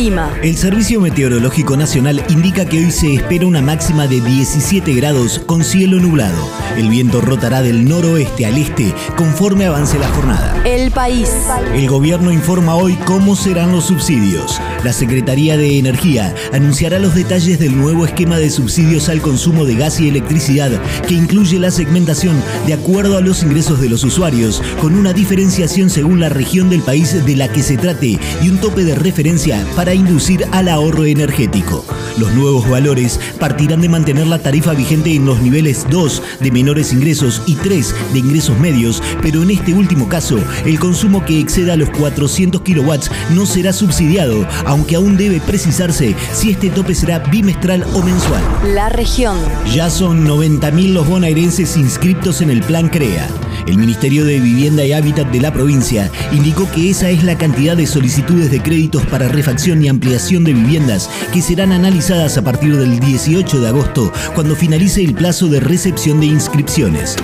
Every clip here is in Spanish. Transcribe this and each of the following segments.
El clima. El Servicio Meteorológico Nacional indica que hoy se espera una máxima de 17 grados con cielo nublado. El viento rotará del noroeste al este conforme avance la jornada. El país. El gobierno informa hoy cómo serán los subsidios. La Secretaría de Energía anunciará los detalles del nuevo esquema de subsidios al consumo de gas y electricidad que incluye la segmentación de acuerdo a los ingresos de los usuarios, con una diferenciación según la región del país de la que se trate y un tope de referencia para inducir al ahorro energético. Los nuevos valores partirán de mantener la tarifa vigente en los niveles 2 de menores ingresos y 3 de ingresos medios, pero en este último caso, el consumo que exceda los 400 kilowatts no será subsidiado, aunque aún debe precisarse si este tope será bimestral o mensual. La región. Ya son 90.000 los bonaerenses inscriptos en el Plan CREA. El Ministerio de Vivienda y Hábitat de la provincia indicó que esa es la cantidad de solicitudes de créditos para refacción y ampliación de viviendas que serán analizadas a partir del 18 de agosto, cuando finalice el plazo de recepción de inscripciones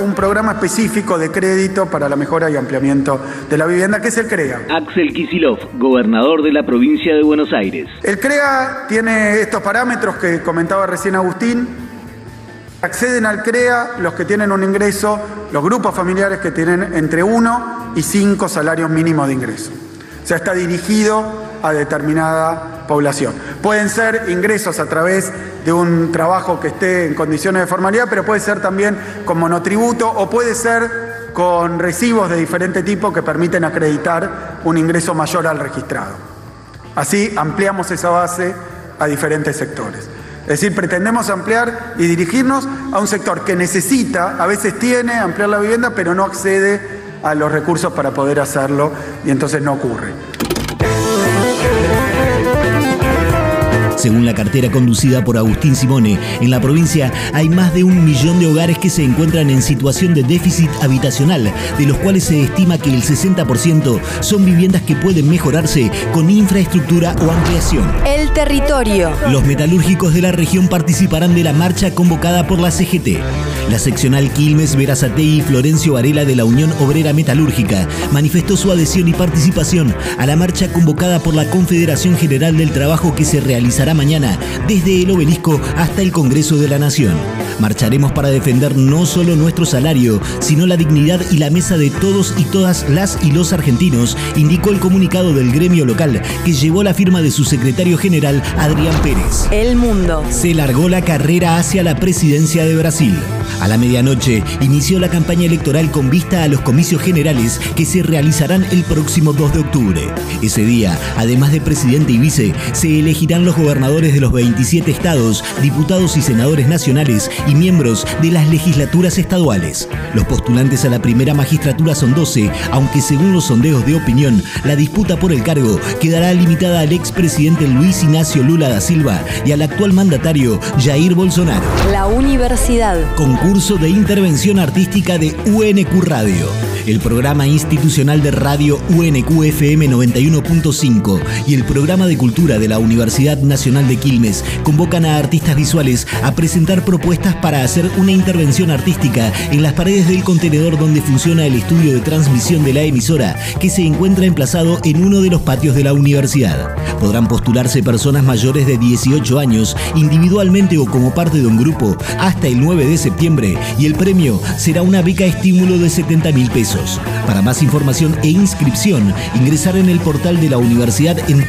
un programa específico de crédito para la mejora y ampliamiento de la vivienda, que es el CREA. Axel Kisilov, gobernador de la provincia de Buenos Aires. El CREA tiene estos parámetros que comentaba recién Agustín. Acceden al CREA los que tienen un ingreso, los grupos familiares que tienen entre uno y cinco salarios mínimos de ingreso. O sea, está dirigido a determinada población. Pueden ser ingresos a través de un trabajo que esté en condiciones de formalidad, pero puede ser también con monotributo o puede ser con recibos de diferente tipo que permiten acreditar un ingreso mayor al registrado. Así ampliamos esa base a diferentes sectores. Es decir, pretendemos ampliar y dirigirnos a un sector que necesita, a veces tiene ampliar la vivienda, pero no accede a los recursos para poder hacerlo y entonces no ocurre. Según la cartera conducida por Agustín Simone, en la provincia hay más de un millón de hogares que se encuentran en situación de déficit habitacional, de los cuales se estima que el 60% son viviendas que pueden mejorarse con infraestructura o ampliación. El territorio. Los metalúrgicos de la región participarán de la marcha convocada por la CGT. La seccional Quilmes, Verazatei y Florencio Varela de la Unión Obrera Metalúrgica manifestó su adhesión y participación a la marcha convocada por la Confederación General del Trabajo que se realizará mañana desde el obelisco hasta el Congreso de la Nación. Marcharemos para defender no solo nuestro salario, sino la dignidad y la mesa de todos y todas las y los argentinos, indicó el comunicado del gremio local que llevó la firma de su secretario general Adrián Pérez. El mundo. Se largó la carrera hacia la presidencia de Brasil. A la medianoche inició la campaña electoral con vista a los comicios generales que se realizarán el próximo 2 de octubre. Ese día, además de presidente y vice, se elegirán los gobernadores de los 27 estados, diputados y senadores nacionales y miembros de las legislaturas estaduales. Los postulantes a la primera magistratura son 12, aunque según los sondeos de opinión, la disputa por el cargo quedará limitada al expresidente Luis Ignacio Lula da Silva y al actual mandatario Jair Bolsonaro. La universidad. Concurso de intervención artística de UNQ Radio. El programa institucional de radio UNQ FM 91.5 y el programa de cultura de la Universidad Nacional de Quilmes convocan a artistas visuales a presentar propuestas para hacer una intervención artística en las paredes del contenedor donde funciona el estudio de transmisión de la emisora, que se encuentra emplazado en uno de los patios de la universidad. Podrán postularse personas mayores de 18 años, individualmente o como parte de un grupo, hasta el 9 de septiembre y el premio será una beca estímulo de 70 mil pesos. Para más información e inscripción, ingresar en el portal de la universidad en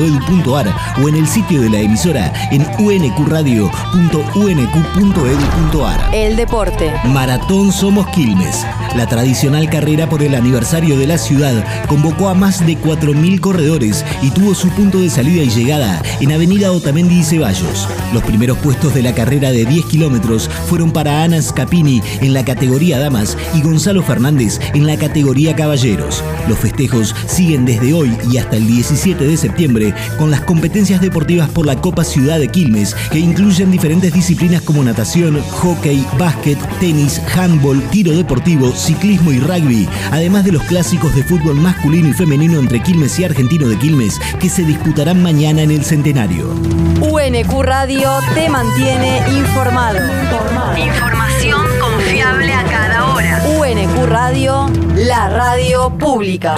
www.unq.edu.ar o en el sitio de la emisora en unqradio.unq.edu.ar. El deporte. Maratón Somos Quilmes. La tradicional carrera por el aniversario de la ciudad convocó a más de 4.000 corredores y tuvo su punto de salida y llegada en Avenida Otamendi y Ceballos. Los primeros puestos de la carrera de 10 kilómetros fueron para Ana Scapini en la categoría Damas y Gonzalo Fernández en la categoría Caballeros. Los festejos siguen desde hoy y hasta el 17 de septiembre con las competencias deportivas por la Copa Ciudad de Quilmes, que incluye incluyen diferentes disciplinas como natación, hockey, básquet, tenis, handball, tiro deportivo, ciclismo y rugby, además de los clásicos de fútbol masculino y femenino entre Quilmes y Argentino de Quilmes que se disputarán mañana en el centenario. UNQ Radio te mantiene informado. Información confiable a cada hora. UNQ Radio, la radio pública.